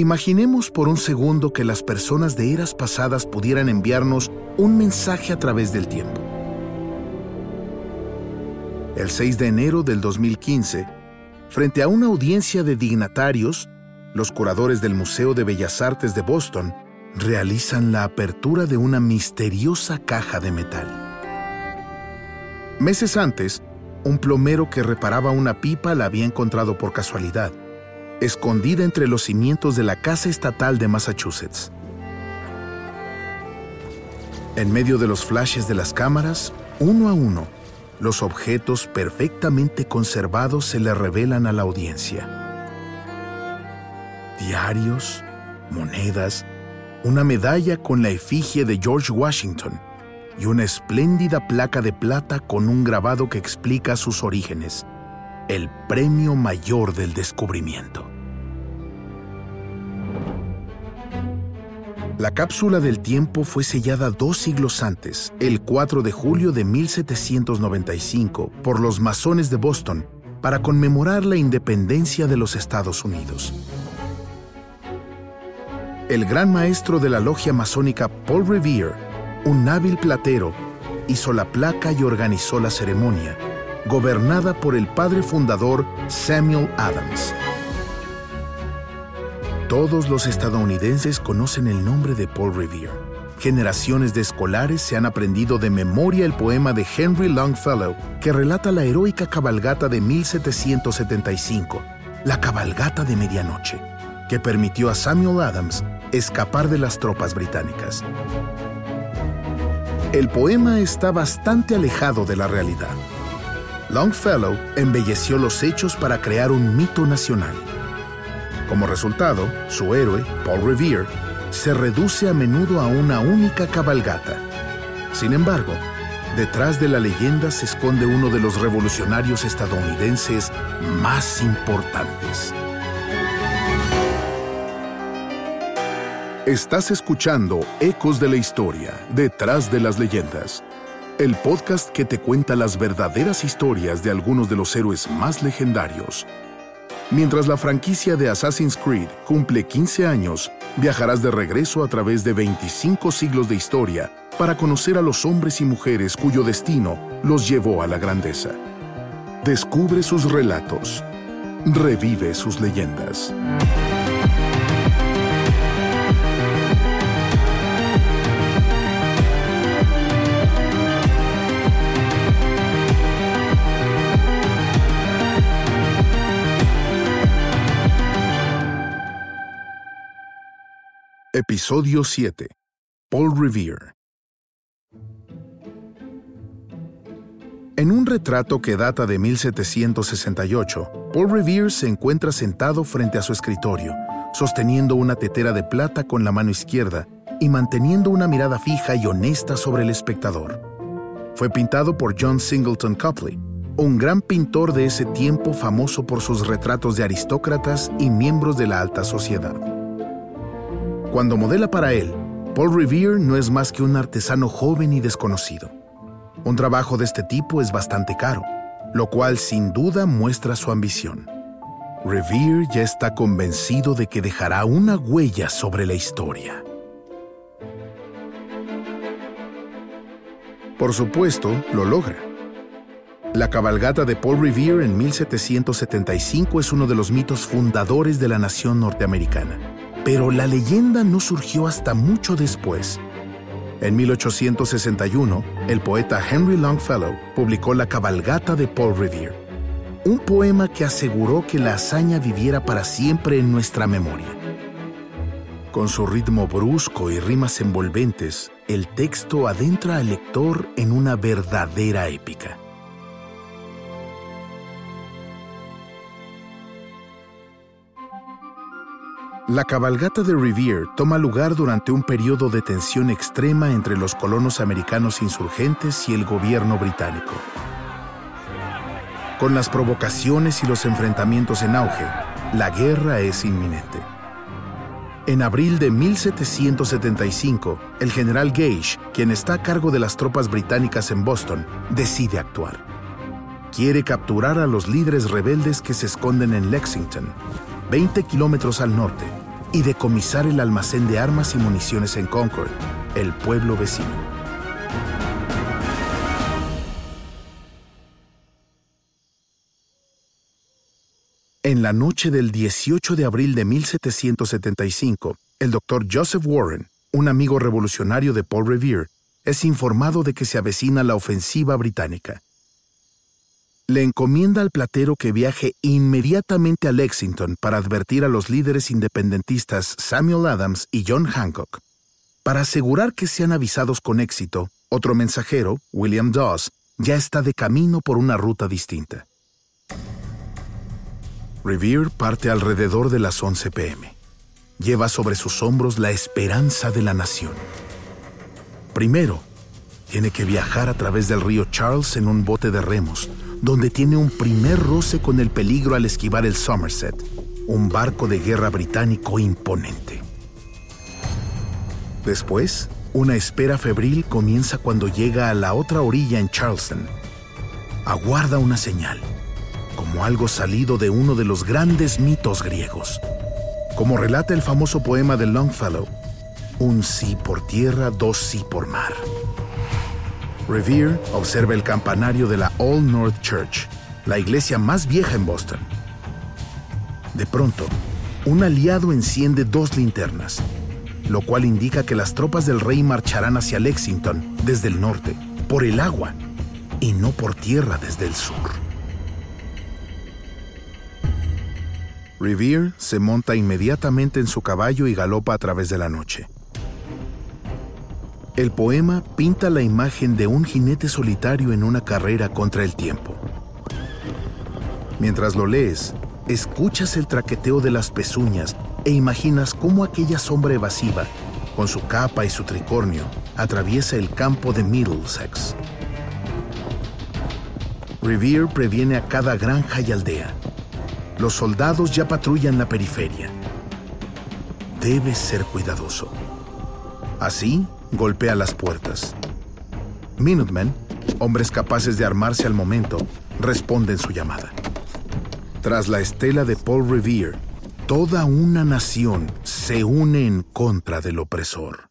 Imaginemos por un segundo que las personas de eras pasadas pudieran enviarnos un mensaje a través del tiempo. El 6 de enero del 2015, frente a una audiencia de dignatarios, los curadores del Museo de Bellas Artes de Boston realizan la apertura de una misteriosa caja de metal. Meses antes, un plomero que reparaba una pipa la había encontrado por casualidad, escondida entre los cimientos de la Casa Estatal de Massachusetts. En medio de los flashes de las cámaras, uno a uno, los objetos perfectamente conservados se le revelan a la audiencia. Diarios, monedas, una medalla con la efigie de George Washington y una espléndida placa de plata con un grabado que explica sus orígenes, el premio mayor del descubrimiento. La cápsula del tiempo fue sellada dos siglos antes, el 4 de julio de 1795, por los masones de Boston para conmemorar la independencia de los Estados Unidos el gran maestro de la logia masónica Paul Revere, un hábil platero, hizo la placa y organizó la ceremonia, gobernada por el padre fundador Samuel Adams. Todos los estadounidenses conocen el nombre de Paul Revere. Generaciones de escolares se han aprendido de memoria el poema de Henry Longfellow que relata la heroica cabalgata de 1775, la cabalgata de medianoche, que permitió a Samuel Adams escapar de las tropas británicas. El poema está bastante alejado de la realidad. Longfellow embelleció los hechos para crear un mito nacional. Como resultado, su héroe, Paul Revere, se reduce a menudo a una única cabalgata. Sin embargo, detrás de la leyenda se esconde uno de los revolucionarios estadounidenses más importantes. Estás escuchando Ecos de la Historia, detrás de las leyendas. El podcast que te cuenta las verdaderas historias de algunos de los héroes más legendarios. Mientras la franquicia de Assassin's Creed cumple 15 años, viajarás de regreso a través de 25 siglos de historia para conocer a los hombres y mujeres cuyo destino los llevó a la grandeza. Descubre sus relatos. Revive sus leyendas. Episodio 7. Paul Revere. En un retrato que data de 1768, Paul Revere se encuentra sentado frente a su escritorio, sosteniendo una tetera de plata con la mano izquierda y manteniendo una mirada fija y honesta sobre el espectador. Fue pintado por John Singleton Copley, un gran pintor de ese tiempo famoso por sus retratos de aristócratas y miembros de la alta sociedad. Cuando modela para él, Paul Revere no es más que un artesano joven y desconocido. Un trabajo de este tipo es bastante caro, lo cual sin duda muestra su ambición. Revere ya está convencido de que dejará una huella sobre la historia. Por supuesto, lo logra. La cabalgata de Paul Revere en 1775 es uno de los mitos fundadores de la nación norteamericana. Pero la leyenda no surgió hasta mucho después. En 1861, el poeta Henry Longfellow publicó La cabalgata de Paul Revere, un poema que aseguró que la hazaña viviera para siempre en nuestra memoria. Con su ritmo brusco y rimas envolventes, el texto adentra al lector en una verdadera épica. La cabalgata de Revere toma lugar durante un periodo de tensión extrema entre los colonos americanos insurgentes y el gobierno británico. Con las provocaciones y los enfrentamientos en auge, la guerra es inminente. En abril de 1775, el general Gage, quien está a cargo de las tropas británicas en Boston, decide actuar. Quiere capturar a los líderes rebeldes que se esconden en Lexington, 20 kilómetros al norte, y decomisar el almacén de armas y municiones en Concord, el pueblo vecino. En la noche del 18 de abril de 1775, el doctor Joseph Warren, un amigo revolucionario de Paul Revere, es informado de que se avecina la ofensiva británica. Le encomienda al platero que viaje inmediatamente a Lexington para advertir a los líderes independentistas Samuel Adams y John Hancock. Para asegurar que sean avisados con éxito, otro mensajero, William Dawes, ya está de camino por una ruta distinta. Revere parte alrededor de las 11 pm. Lleva sobre sus hombros la esperanza de la nación. Primero, tiene que viajar a través del río Charles en un bote de remos, donde tiene un primer roce con el peligro al esquivar el Somerset, un barco de guerra británico imponente. Después, una espera febril comienza cuando llega a la otra orilla en Charleston. Aguarda una señal como algo salido de uno de los grandes mitos griegos. Como relata el famoso poema de Longfellow, un sí por tierra, dos sí por mar. Revere observa el campanario de la Old North Church, la iglesia más vieja en Boston. De pronto, un aliado enciende dos linternas, lo cual indica que las tropas del rey marcharán hacia Lexington desde el norte, por el agua, y no por tierra desde el sur. Revere se monta inmediatamente en su caballo y galopa a través de la noche. El poema pinta la imagen de un jinete solitario en una carrera contra el tiempo. Mientras lo lees, escuchas el traqueteo de las pezuñas e imaginas cómo aquella sombra evasiva, con su capa y su tricornio, atraviesa el campo de Middlesex. Revere previene a cada granja y aldea los soldados ya patrullan la periferia. Debes ser cuidadoso. Así, golpea las puertas. Minutemen, hombres capaces de armarse al momento, responden su llamada. Tras la estela de Paul Revere, toda una nación se une en contra del opresor.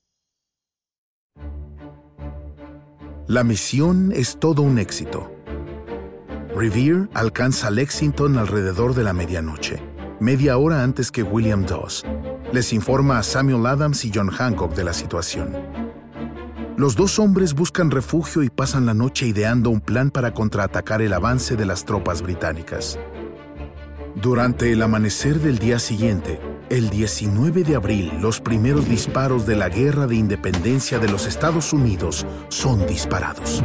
La misión es todo un éxito. Revere alcanza Lexington alrededor de la medianoche, media hora antes que William Dawes. Les informa a Samuel Adams y John Hancock de la situación. Los dos hombres buscan refugio y pasan la noche ideando un plan para contraatacar el avance de las tropas británicas. Durante el amanecer del día siguiente, el 19 de abril, los primeros disparos de la Guerra de Independencia de los Estados Unidos son disparados.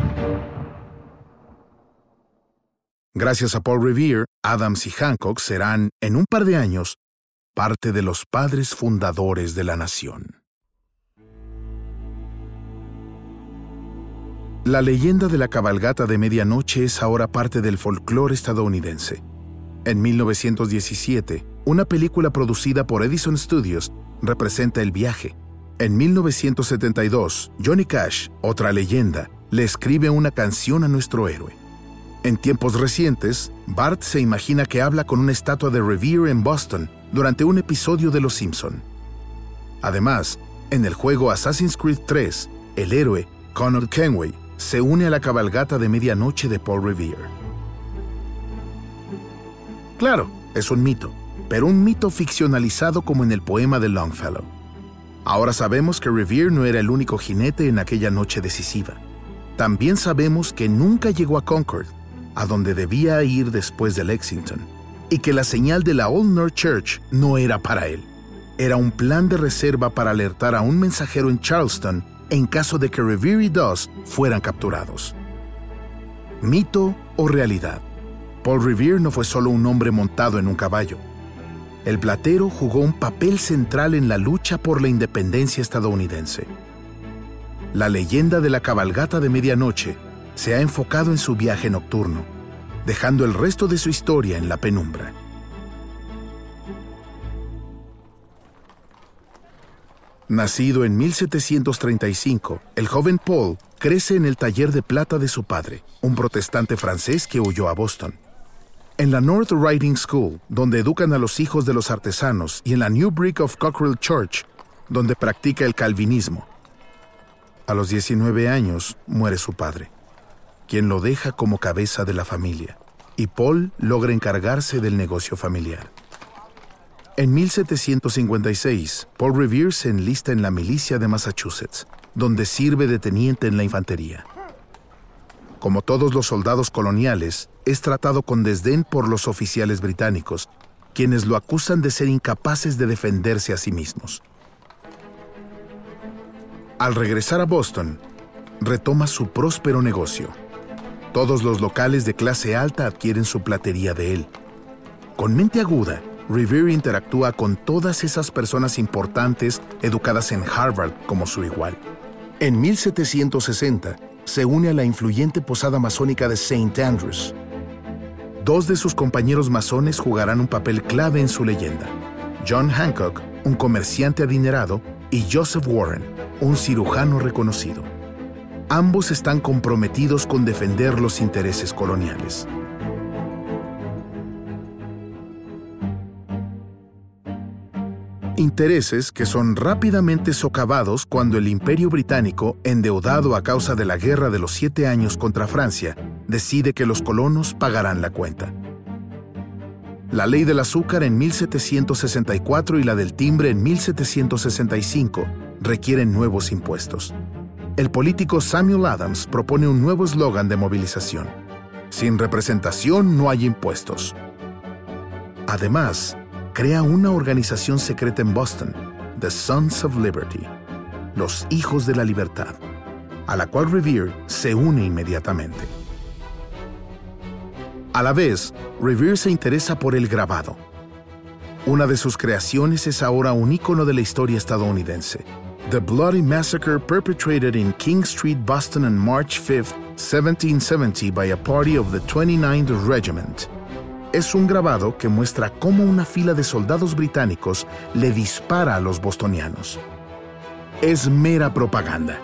Gracias a Paul Revere, Adams y Hancock serán, en un par de años, parte de los padres fundadores de la nación. La leyenda de la cabalgata de medianoche es ahora parte del folclore estadounidense. En 1917, una película producida por Edison Studios representa el viaje. En 1972, Johnny Cash, otra leyenda, le escribe una canción a nuestro héroe. En tiempos recientes, Bart se imagina que habla con una estatua de Revere en Boston durante un episodio de Los Simpson. Además, en el juego Assassin's Creed 3, el héroe, Connor Kenway, se une a la cabalgata de medianoche de Paul Revere. Claro, es un mito, pero un mito ficcionalizado como en el poema de Longfellow. Ahora sabemos que Revere no era el único jinete en aquella noche decisiva. También sabemos que nunca llegó a Concord, a donde debía ir después de Lexington, y que la señal de la Old North Church no era para él. Era un plan de reserva para alertar a un mensajero en Charleston en caso de que Revere y Doss fueran capturados. Mito o realidad. Paul Revere no fue solo un hombre montado en un caballo. El platero jugó un papel central en la lucha por la independencia estadounidense. La leyenda de la cabalgata de medianoche se ha enfocado en su viaje nocturno, dejando el resto de su historia en la penumbra. Nacido en 1735, el joven Paul crece en el taller de plata de su padre, un protestante francés que huyó a Boston. En la North Riding School, donde educan a los hijos de los artesanos, y en la New Brick of Cockrell Church, donde practica el calvinismo. A los 19 años muere su padre, quien lo deja como cabeza de la familia, y Paul logra encargarse del negocio familiar. En 1756, Paul Revere se enlista en la milicia de Massachusetts, donde sirve de teniente en la infantería. Como todos los soldados coloniales, es tratado con desdén por los oficiales británicos, quienes lo acusan de ser incapaces de defenderse a sí mismos. Al regresar a Boston, retoma su próspero negocio. Todos los locales de clase alta adquieren su platería de él. Con mente aguda, Revere interactúa con todas esas personas importantes educadas en Harvard como su igual. En 1760, se une a la influyente posada masónica de St. Andrews. Dos de sus compañeros masones jugarán un papel clave en su leyenda. John Hancock, un comerciante adinerado, y Joseph Warren, un cirujano reconocido. Ambos están comprometidos con defender los intereses coloniales. Intereses que son rápidamente socavados cuando el imperio británico, endeudado a causa de la Guerra de los Siete Años contra Francia, decide que los colonos pagarán la cuenta. La ley del azúcar en 1764 y la del timbre en 1765 requieren nuevos impuestos. El político Samuel Adams propone un nuevo eslogan de movilización. Sin representación no hay impuestos. Además, crea una organización secreta en Boston, The Sons of Liberty, los Hijos de la Libertad, a la cual Revere se une inmediatamente. A la vez, Revere se interesa por el grabado. Una de sus creaciones es ahora un ícono de la historia estadounidense. The Bloody Massacre perpetrated in King Street, Boston on March 5, 1770 by a party of the 29th Regiment es un grabado que muestra cómo una fila de soldados británicos le dispara a los bostonianos. Es mera propaganda.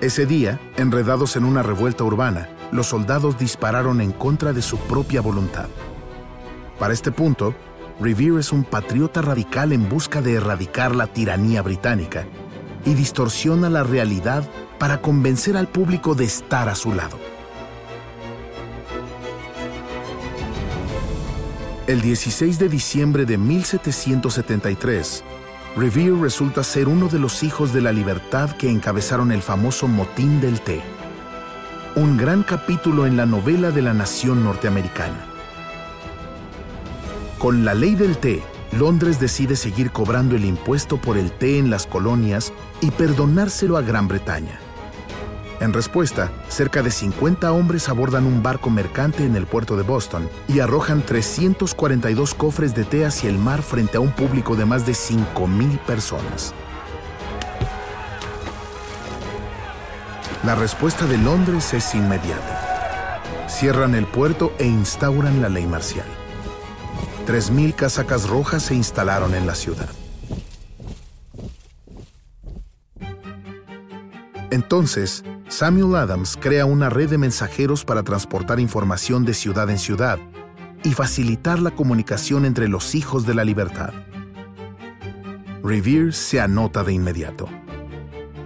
Ese día, enredados en una revuelta urbana, los soldados dispararon en contra de su propia voluntad. Para este punto, Revere es un patriota radical en busca de erradicar la tiranía británica y distorsiona la realidad para convencer al público de estar a su lado. El 16 de diciembre de 1773, Revere resulta ser uno de los hijos de la libertad que encabezaron el famoso Motín del Té, un gran capítulo en la novela de la nación norteamericana. Con la ley del té, Londres decide seguir cobrando el impuesto por el té en las colonias y perdonárselo a Gran Bretaña. En respuesta, cerca de 50 hombres abordan un barco mercante en el puerto de Boston y arrojan 342 cofres de té hacia el mar frente a un público de más de 5.000 personas. La respuesta de Londres es inmediata. Cierran el puerto e instauran la ley marcial. 3.000 casacas rojas se instalaron en la ciudad. Entonces, Samuel Adams crea una red de mensajeros para transportar información de ciudad en ciudad y facilitar la comunicación entre los hijos de la libertad. Revere se anota de inmediato.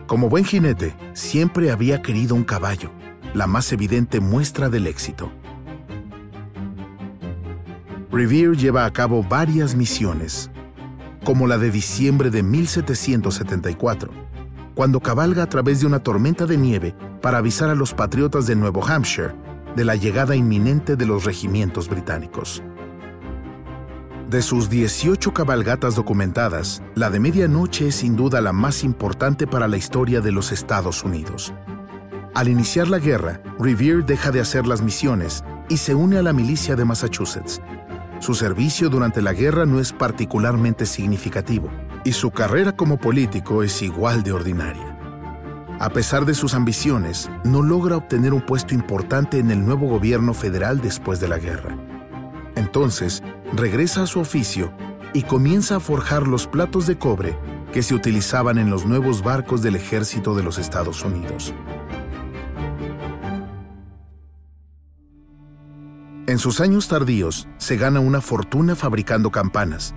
Como buen jinete, siempre había querido un caballo, la más evidente muestra del éxito. Revere lleva a cabo varias misiones, como la de diciembre de 1774 cuando cabalga a través de una tormenta de nieve para avisar a los patriotas de Nuevo Hampshire de la llegada inminente de los regimientos británicos. De sus 18 cabalgatas documentadas, la de medianoche es sin duda la más importante para la historia de los Estados Unidos. Al iniciar la guerra, Revere deja de hacer las misiones y se une a la milicia de Massachusetts. Su servicio durante la guerra no es particularmente significativo, y su carrera como político es igual de ordinaria. A pesar de sus ambiciones, no logra obtener un puesto importante en el nuevo gobierno federal después de la guerra. Entonces, regresa a su oficio y comienza a forjar los platos de cobre que se utilizaban en los nuevos barcos del ejército de los Estados Unidos. En sus años tardíos se gana una fortuna fabricando campanas,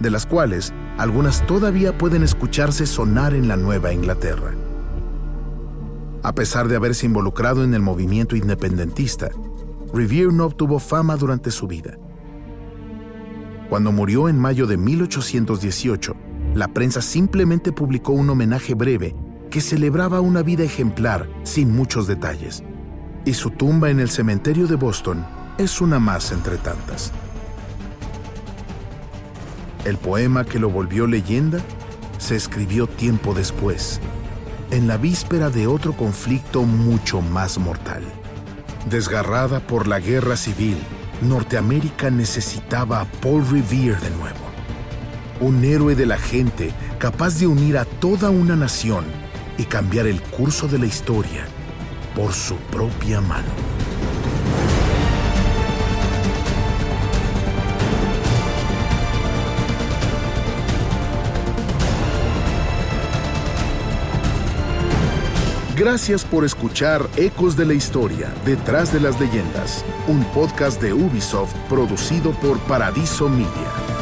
de las cuales algunas todavía pueden escucharse sonar en la Nueva Inglaterra. A pesar de haberse involucrado en el movimiento independentista, Revere no obtuvo fama durante su vida. Cuando murió en mayo de 1818, la prensa simplemente publicó un homenaje breve que celebraba una vida ejemplar sin muchos detalles. Y su tumba en el cementerio de Boston es una más entre tantas. El poema que lo volvió leyenda se escribió tiempo después, en la víspera de otro conflicto mucho más mortal. Desgarrada por la guerra civil, Norteamérica necesitaba a Paul Revere de nuevo. Un héroe de la gente capaz de unir a toda una nación y cambiar el curso de la historia por su propia mano. Gracias por escuchar Ecos de la Historia, Detrás de las Leyendas, un podcast de Ubisoft producido por Paradiso Media.